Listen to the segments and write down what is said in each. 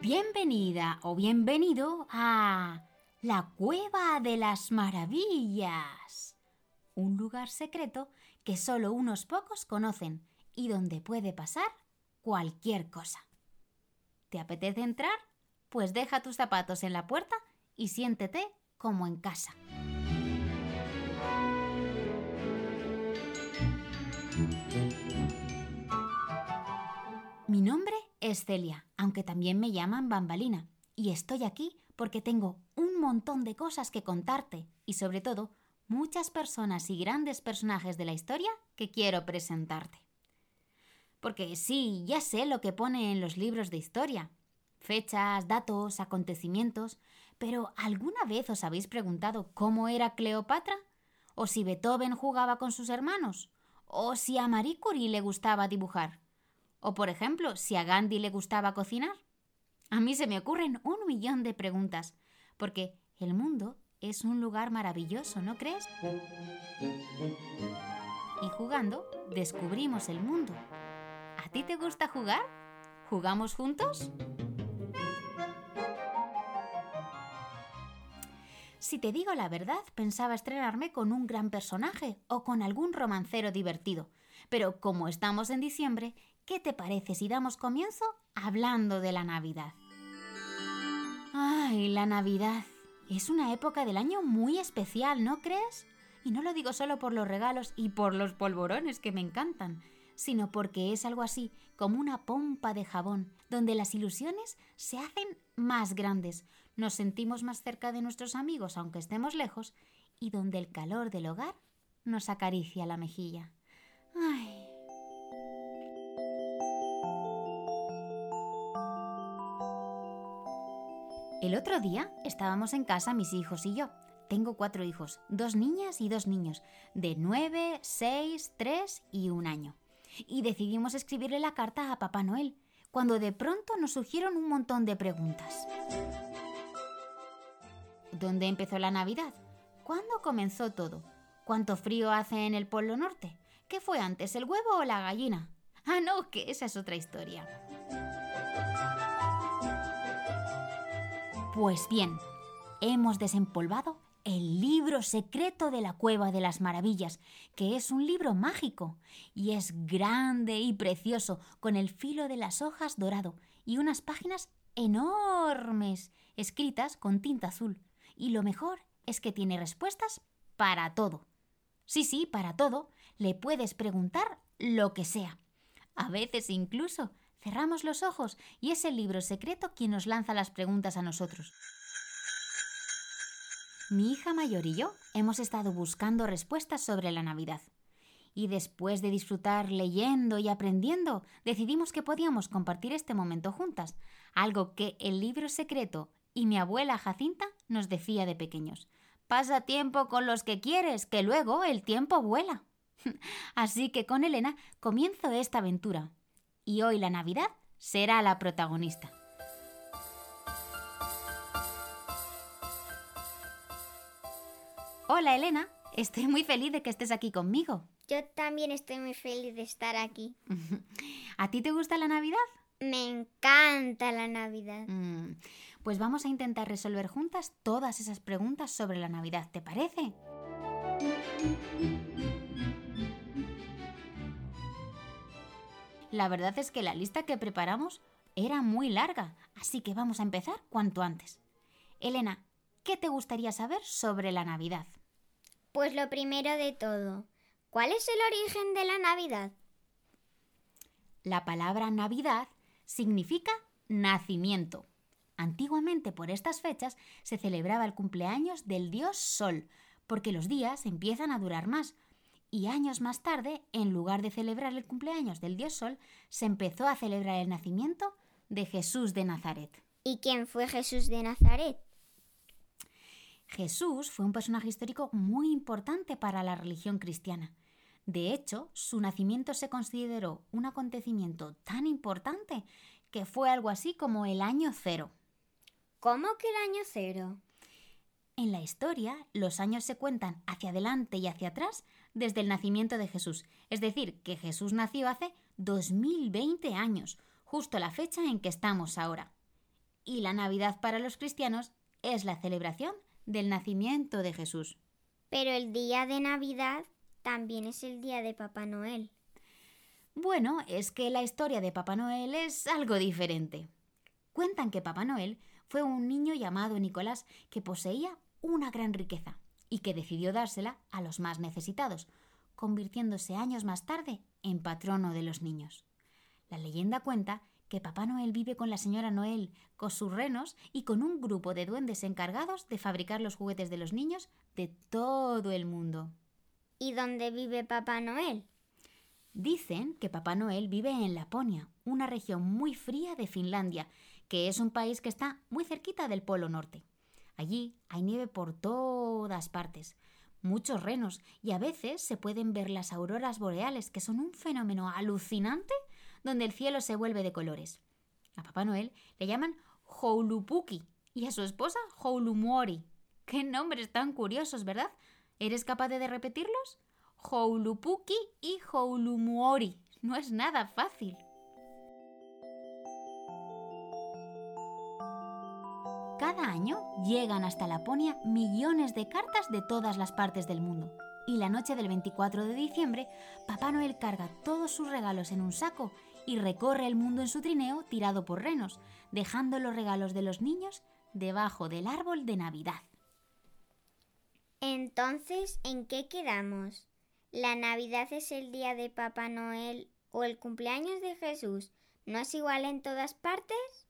Bienvenida o bienvenido a la Cueva de las Maravillas, un lugar secreto que solo unos pocos conocen y donde puede pasar cualquier cosa. ¿Te apetece entrar? Pues deja tus zapatos en la puerta y siéntete como en casa. Mi nombre es Celia, aunque también me llaman Bambalina, y estoy aquí porque tengo un montón de cosas que contarte y sobre todo muchas personas y grandes personajes de la historia que quiero presentarte. Porque sí, ya sé lo que pone en los libros de historia, fechas, datos, acontecimientos, pero ¿alguna vez os habéis preguntado cómo era Cleopatra? ¿O si Beethoven jugaba con sus hermanos? ¿O si a Marie Curie le gustaba dibujar? O, por ejemplo, si a Gandhi le gustaba cocinar. A mí se me ocurren un millón de preguntas, porque el mundo es un lugar maravilloso, ¿no crees? Y jugando, descubrimos el mundo. ¿A ti te gusta jugar? ¿Jugamos juntos? Si te digo la verdad, pensaba estrenarme con un gran personaje o con algún romancero divertido. Pero como estamos en diciembre, ¿Qué te parece si damos comienzo hablando de la Navidad? Ay, la Navidad. Es una época del año muy especial, ¿no crees? Y no lo digo solo por los regalos y por los polvorones que me encantan, sino porque es algo así como una pompa de jabón, donde las ilusiones se hacen más grandes, nos sentimos más cerca de nuestros amigos aunque estemos lejos, y donde el calor del hogar nos acaricia la mejilla. Ay, El otro día estábamos en casa mis hijos y yo. Tengo cuatro hijos, dos niñas y dos niños, de nueve, seis, tres y un año. Y decidimos escribirle la carta a Papá Noel, cuando de pronto nos surgieron un montón de preguntas. ¿Dónde empezó la Navidad? ¿Cuándo comenzó todo? ¿Cuánto frío hace en el Polo Norte? ¿Qué fue antes, el huevo o la gallina? Ah, no, que esa es otra historia. Pues bien, hemos desempolvado el libro secreto de la Cueva de las Maravillas, que es un libro mágico y es grande y precioso, con el filo de las hojas dorado y unas páginas enormes, escritas con tinta azul. Y lo mejor es que tiene respuestas para todo. Sí, sí, para todo. Le puedes preguntar lo que sea. A veces incluso Cerramos los ojos y es el libro secreto quien nos lanza las preguntas a nosotros. Mi hija mayor y yo hemos estado buscando respuestas sobre la Navidad. Y después de disfrutar leyendo y aprendiendo, decidimos que podíamos compartir este momento juntas, algo que el libro secreto y mi abuela Jacinta nos decía de pequeños. Pasa tiempo con los que quieres, que luego el tiempo vuela. Así que con Elena comienzo esta aventura, y hoy la Navidad será la protagonista. Hola Elena, estoy muy feliz de que estés aquí conmigo. Yo también estoy muy feliz de estar aquí. ¿A ti te gusta la Navidad? Me encanta la Navidad. Mm, pues vamos a intentar resolver juntas todas esas preguntas sobre la Navidad, ¿te parece? La verdad es que la lista que preparamos era muy larga, así que vamos a empezar cuanto antes. Elena, ¿qué te gustaría saber sobre la Navidad? Pues lo primero de todo, ¿cuál es el origen de la Navidad? La palabra Navidad significa nacimiento. Antiguamente por estas fechas se celebraba el cumpleaños del dios Sol, porque los días empiezan a durar más, y años más tarde, en lugar de celebrar el cumpleaños del dios Sol, se empezó a celebrar el nacimiento de Jesús de Nazaret. ¿Y quién fue Jesús de Nazaret? Jesús fue un personaje histórico muy importante para la religión cristiana. De hecho, su nacimiento se consideró un acontecimiento tan importante que fue algo así como el año cero. ¿Cómo que el año cero? En la historia, los años se cuentan hacia adelante y hacia atrás desde el nacimiento de Jesús, es decir, que Jesús nació hace 2020 años, justo la fecha en que estamos ahora. Y la Navidad para los cristianos es la celebración del nacimiento de Jesús. Pero el día de Navidad también es el día de Papá Noel. Bueno, es que la historia de Papá Noel es algo diferente. Cuentan que Papá Noel fue un niño llamado Nicolás que poseía una gran riqueza y que decidió dársela a los más necesitados, convirtiéndose años más tarde en patrono de los niños. La leyenda cuenta que Papá Noel vive con la señora Noel, con sus renos y con un grupo de duendes encargados de fabricar los juguetes de los niños de todo el mundo. ¿Y dónde vive Papá Noel? Dicen que Papá Noel vive en Laponia, una región muy fría de Finlandia, que es un país que está muy cerquita del Polo Norte. Allí hay nieve por todas partes, muchos renos y a veces se pueden ver las auroras boreales, que son un fenómeno alucinante donde el cielo se vuelve de colores. A Papá Noel le llaman Joulupuki y a su esposa Joulumuori. ¡Qué nombres tan curiosos, ¿verdad? ¿Eres capaz de repetirlos? Joulupuki y Joulumuori. No es nada fácil. Cada año llegan hasta Laponia millones de cartas de todas las partes del mundo. Y la noche del 24 de diciembre, Papá Noel carga todos sus regalos en un saco y recorre el mundo en su trineo tirado por renos, dejando los regalos de los niños debajo del árbol de Navidad. Entonces, ¿en qué quedamos? ¿La Navidad es el día de Papá Noel o el cumpleaños de Jesús? ¿No es igual en todas partes?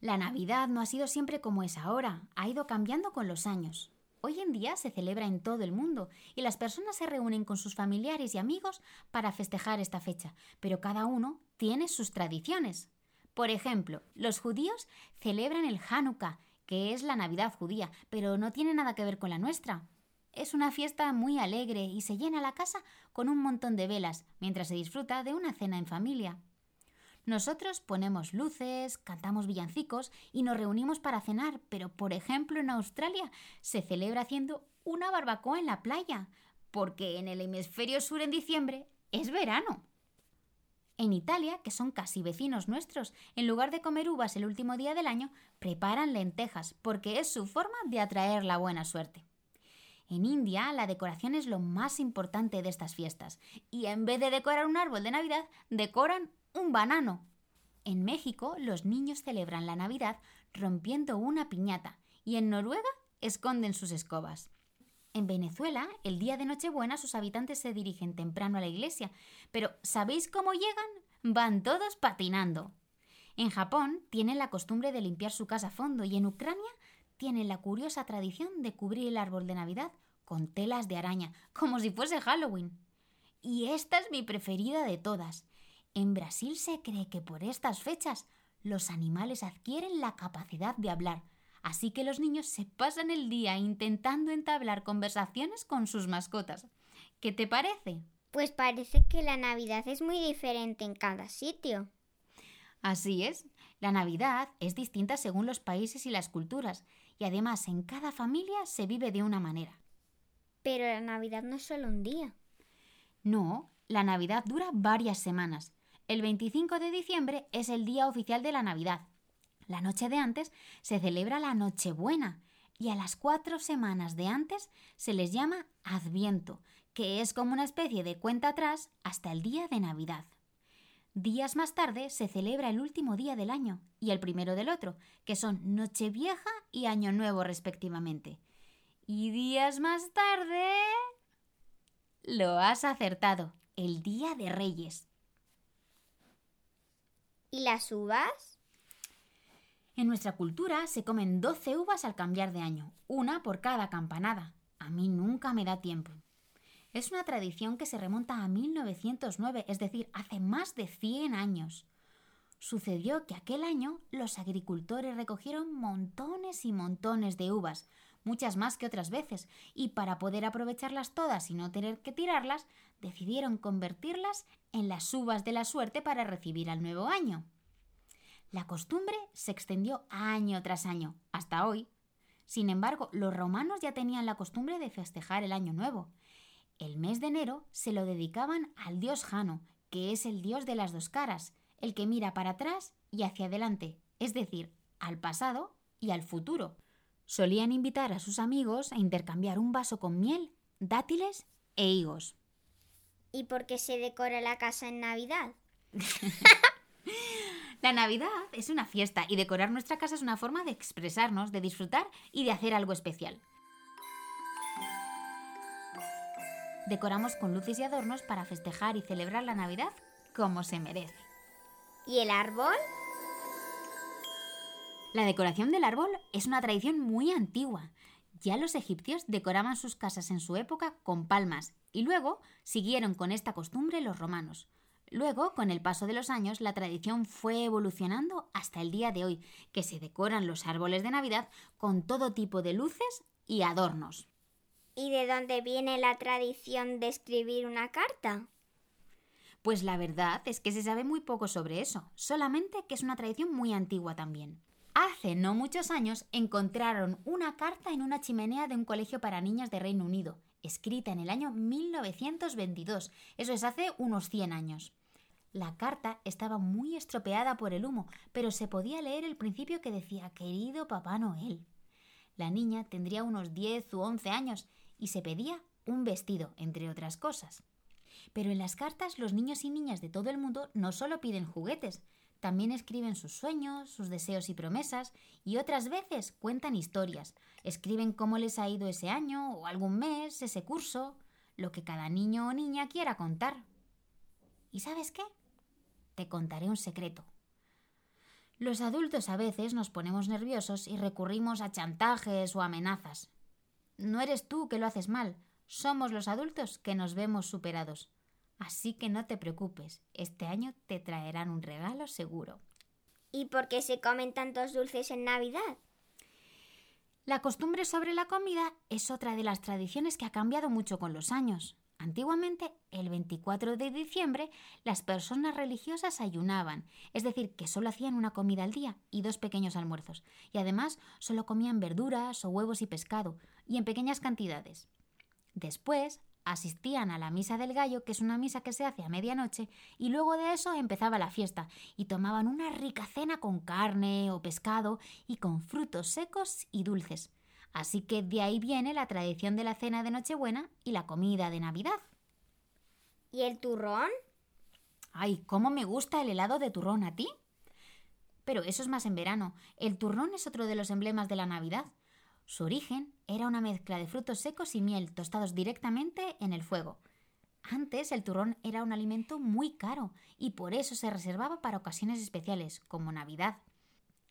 La Navidad no ha sido siempre como es ahora, ha ido cambiando con los años. Hoy en día se celebra en todo el mundo y las personas se reúnen con sus familiares y amigos para festejar esta fecha, pero cada uno tiene sus tradiciones. Por ejemplo, los judíos celebran el Hanukkah, que es la Navidad judía, pero no tiene nada que ver con la nuestra. Es una fiesta muy alegre y se llena la casa con un montón de velas, mientras se disfruta de una cena en familia. Nosotros ponemos luces, cantamos villancicos y nos reunimos para cenar, pero por ejemplo en Australia se celebra haciendo una barbacoa en la playa, porque en el hemisferio sur en diciembre es verano. En Italia, que son casi vecinos nuestros, en lugar de comer uvas el último día del año, preparan lentejas, porque es su forma de atraer la buena suerte. En India, la decoración es lo más importante de estas fiestas, y en vez de decorar un árbol de Navidad, decoran un banano. En México, los niños celebran la Navidad rompiendo una piñata, y en Noruega esconden sus escobas. En Venezuela, el día de Nochebuena, sus habitantes se dirigen temprano a la iglesia, pero ¿sabéis cómo llegan? Van todos patinando. En Japón tienen la costumbre de limpiar su casa a fondo y en Ucrania tienen la curiosa tradición de cubrir el árbol de Navidad con telas de araña, como si fuese Halloween. Y esta es mi preferida de todas. En Brasil se cree que por estas fechas los animales adquieren la capacidad de hablar, Así que los niños se pasan el día intentando entablar conversaciones con sus mascotas. ¿Qué te parece? Pues parece que la Navidad es muy diferente en cada sitio. Así es. La Navidad es distinta según los países y las culturas, y además en cada familia se vive de una manera. Pero la Navidad no es solo un día. No, la Navidad dura varias semanas. El 25 de diciembre es el día oficial de la Navidad, la noche de antes se celebra la Nochebuena y a las cuatro semanas de antes se les llama Adviento, que es como una especie de cuenta atrás hasta el día de Navidad. Días más tarde se celebra el último día del año y el primero del otro, que son Nochevieja y Año Nuevo respectivamente. Y días más tarde... Lo has acertado, el Día de Reyes. ¿Y las uvas? En nuestra cultura se comen 12 uvas al cambiar de año, una por cada campanada. A mí nunca me da tiempo. Es una tradición que se remonta a 1909, es decir, hace más de 100 años. Sucedió que aquel año los agricultores recogieron montones y montones de uvas, muchas más que otras veces, y para poder aprovecharlas todas y no tener que tirarlas, decidieron convertirlas en las uvas de la suerte para recibir al nuevo año. La costumbre se extendió año tras año, hasta hoy. Sin embargo, los romanos ya tenían la costumbre de festejar el Año Nuevo. El mes de enero se lo dedicaban al dios Jano, que es el dios de las dos caras, el que mira para atrás y hacia adelante, es decir, al pasado y al futuro. Solían invitar a sus amigos a intercambiar un vaso con miel, dátiles e higos. ¿Y por qué se decora la casa en Navidad? La Navidad es una fiesta y decorar nuestra casa es una forma de expresarnos, de disfrutar y de hacer algo especial. Decoramos con luces y adornos para festejar y celebrar la Navidad como se merece. ¿Y el árbol? La decoración del árbol es una tradición muy antigua. Ya los egipcios decoraban sus casas en su época con palmas y luego siguieron con esta costumbre los romanos. Luego, con el paso de los años, la tradición fue evolucionando hasta el día de hoy, que se decoran los árboles de Navidad con todo tipo de luces y adornos. ¿Y de dónde viene la tradición de escribir una carta? Pues la verdad es que se sabe muy poco sobre eso, solamente que es una tradición muy antigua también. Hace no muchos años encontraron una carta en una chimenea de un colegio para niñas de Reino Unido, escrita en el año 1922, eso es hace unos 100 años. La carta estaba muy estropeada por el humo, pero se podía leer el principio que decía Querido Papá Noel. La niña tendría unos 10 u 11 años y se pedía un vestido, entre otras cosas. Pero en las cartas los niños y niñas de todo el mundo no solo piden juguetes, también escriben sus sueños, sus deseos y promesas, y otras veces cuentan historias, escriben cómo les ha ido ese año o algún mes, ese curso, lo que cada niño o niña quiera contar. ¿Y sabes qué? Te contaré un secreto. Los adultos a veces nos ponemos nerviosos y recurrimos a chantajes o amenazas. No eres tú que lo haces mal, somos los adultos que nos vemos superados. Así que no te preocupes, este año te traerán un regalo seguro. ¿Y por qué se comen tantos dulces en Navidad? La costumbre sobre la comida es otra de las tradiciones que ha cambiado mucho con los años. Antiguamente, el 24 de diciembre, las personas religiosas ayunaban, es decir, que solo hacían una comida al día y dos pequeños almuerzos, y además solo comían verduras o huevos y pescado, y en pequeñas cantidades. Después, asistían a la misa del gallo, que es una misa que se hace a medianoche, y luego de eso empezaba la fiesta, y tomaban una rica cena con carne o pescado y con frutos secos y dulces. Así que de ahí viene la tradición de la cena de Nochebuena y la comida de Navidad. ¿Y el turrón? Ay, cómo me gusta el helado de turrón a ti. Pero eso es más en verano. El turrón es otro de los emblemas de la Navidad. Su origen era una mezcla de frutos secos y miel tostados directamente en el fuego. Antes el turrón era un alimento muy caro y por eso se reservaba para ocasiones especiales, como Navidad.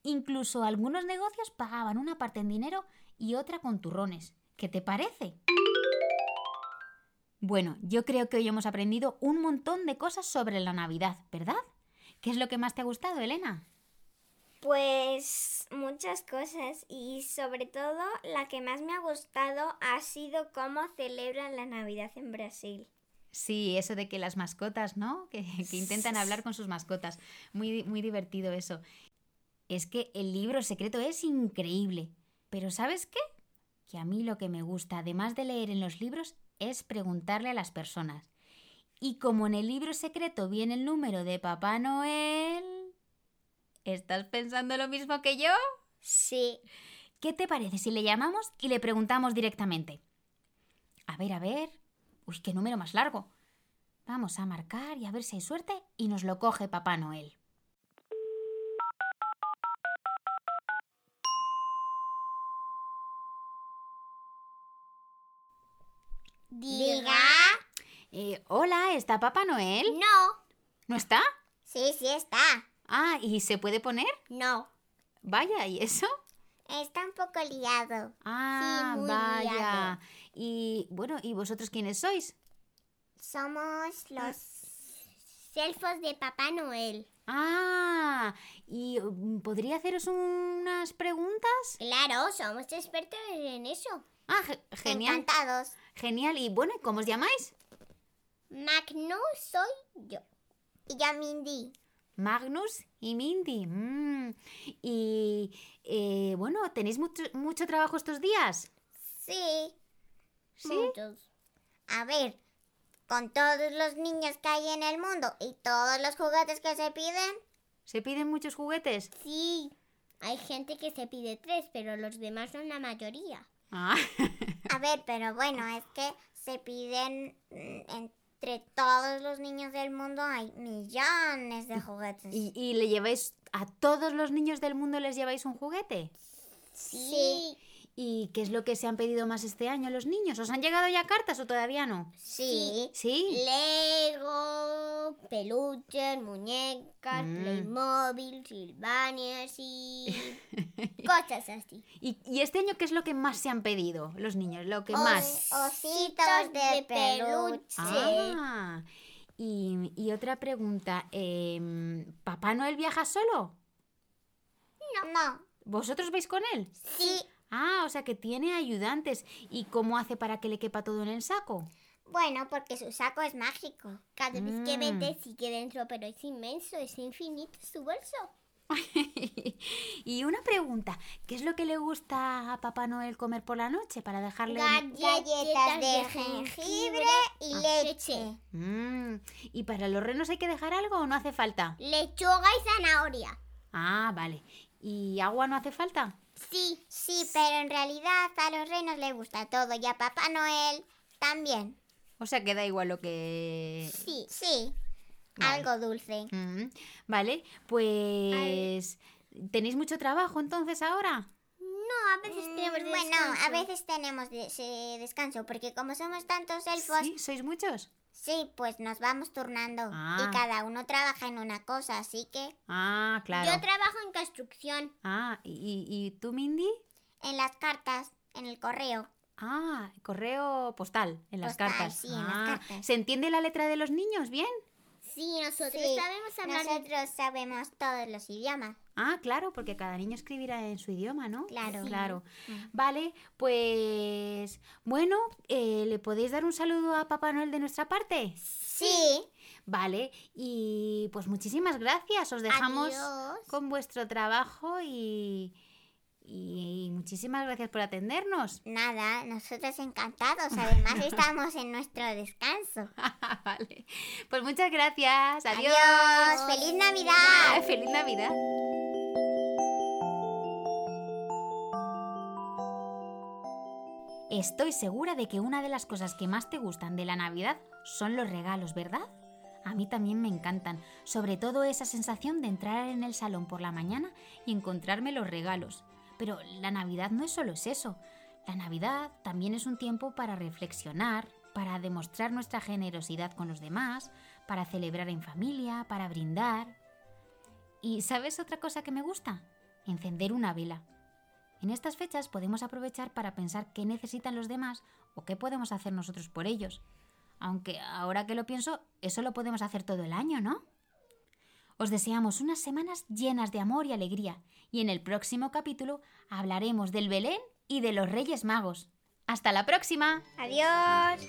Incluso algunos negocios pagaban una parte en dinero y otra con turrones. ¿Qué te parece? Bueno, yo creo que hoy hemos aprendido un montón de cosas sobre la Navidad, ¿verdad? ¿Qué es lo que más te ha gustado, Elena? Pues muchas cosas y sobre todo la que más me ha gustado ha sido cómo celebran la Navidad en Brasil. Sí, eso de que las mascotas, ¿no? Que, que intentan hablar con sus mascotas. Muy, muy divertido eso. Es que el libro secreto es increíble. Pero ¿sabes qué? Que a mí lo que me gusta, además de leer en los libros, es preguntarle a las personas. Y como en el libro secreto viene el número de Papá Noel... ¿Estás pensando lo mismo que yo? Sí. ¿Qué te parece si le llamamos y le preguntamos directamente? A ver, a ver. Uy, qué número más largo. Vamos a marcar y a ver si hay suerte y nos lo coge Papá Noel. Diga. Eh, hola, ¿está Papá Noel? No. ¿No está? Sí, sí está. Ah, ¿y se puede poner? No. Vaya, ¿y eso? Está un poco liado. Ah, muy vaya. liado. Y bueno, ¿y vosotros quiénes sois? Somos los elfos de Papá Noel. Ah, ¿y mm, podría haceros unas preguntas? Claro, somos expertos en eso. Ah, ge- genial. Encantados. Genial. Y bueno, ¿y ¿cómo os llamáis? Magnus soy yo. Y yo Mindy. Magnus y Mindy. Mm. Y eh, bueno, ¿tenéis mucho, mucho trabajo estos días? Sí, ¿Sí? muchos. A ver, con todos los niños que hay en el mundo y todos los juguetes que se piden. ¿Se piden muchos juguetes? Sí, hay gente que se pide tres, pero los demás son la mayoría. Ah, A ver, pero bueno, es que se piden mm, entre todos los niños del mundo hay millones de juguetes. ¿Y, y le lleváis a todos los niños del mundo les lleváis un juguete? Sí. ¿Y qué es lo que se han pedido más este año los niños? ¿Os han llegado ya cartas o todavía no? Sí. Sí. Lego, peluches, muñecas, Mm. Playmobil, Silvanias y cosas así. ¿Y, y este año qué es lo que más se han pedido los niños? Lo que Os- más. Ositos de peluche. Ah. Y, y otra pregunta. em, ¿Papá Noel viaja solo? No. ¿Vosotros vais con él? Sí. Ah, o sea que tiene ayudantes. ¿Y cómo hace para que le quepa todo en el saco? Bueno, porque su saco es mágico. Cada vez que Mm. vete sigue dentro, pero es inmenso, es infinito su bolso. y una pregunta, ¿qué es lo que le gusta a Papá Noel comer por la noche para dejarle... Galletas de jengibre y Ah, leche. Mm, ¿Y para los renos hay que dejar algo o no hace falta? Lechuga y zanahoria. Ah, vale. ¿Y agua no hace falta? Sí, Sí, pero en realidad a los renos les gusta todo y a Papá Noel también. O sea que da igual lo que... Sí. Sí. Vale. Algo dulce. Mm, vale, pues... ¿Tenéis mucho trabajo entonces ahora? no, a veces tenemos Mm, Bueno, a veces tenemos de- ese descanso porque como somos tantos elfos, ¿Sí? ¿Sois muchos? Sí, pues nos vamos turnando Ah. y cada uno trabaja en una cosa, así que Ah, claro. Yo trabajo en construcción. Ah, ¿y, y tú, Mindy? en las cartas, en el correo. Ah, correo postal, en las Postal, cartas. sí, en las Ah, cartas. ¿Se entiende la letra de los niños bien? Sí, nosotros Sí, sabemos hablar Nosotros sabemos todos los idiomas. Ah, claro, porque cada niño escribirá en su idioma, ¿no? Claro. Claro. Mm. Vale, pues bueno, eh, ¿le podéis dar un saludo a Papá Noel de nuestra parte? Sí. Vale, y pues muchísimas gracias. Os dejamos Adiós. con vuestro trabajo y, y muchísimas gracias por atendernos. Nada, nosotros encantados. Además estamos en nuestro descanso. vale, pues muchas gracias. Adiós. Adiós. ¡Feliz Navidad! ¡Feliz Navidad! Estoy segura de que una de las cosas que más te gustan de la Navidad son los regalos, ¿verdad? A mí también me encantan, sobre todo esa sensación de entrar en el salón por la mañana y encontrarme los regalos. Pero la Navidad no es solo es eso. La Navidad también es un tiempo para reflexionar, para demostrar nuestra generosidad con los demás, para celebrar en familia, para brindar. ¿Y sabes otra cosa que me gusta? Encender una vela. En estas fechas podemos aprovechar para pensar qué necesitan los demás o qué podemos hacer nosotros por ellos. Aunque ahora que lo pienso, eso lo podemos hacer todo el año, ¿no? Os deseamos unas semanas llenas de amor y alegría y en el próximo capítulo hablaremos del Belén y de los Reyes Magos. ¡Hasta la próxima! Adiós.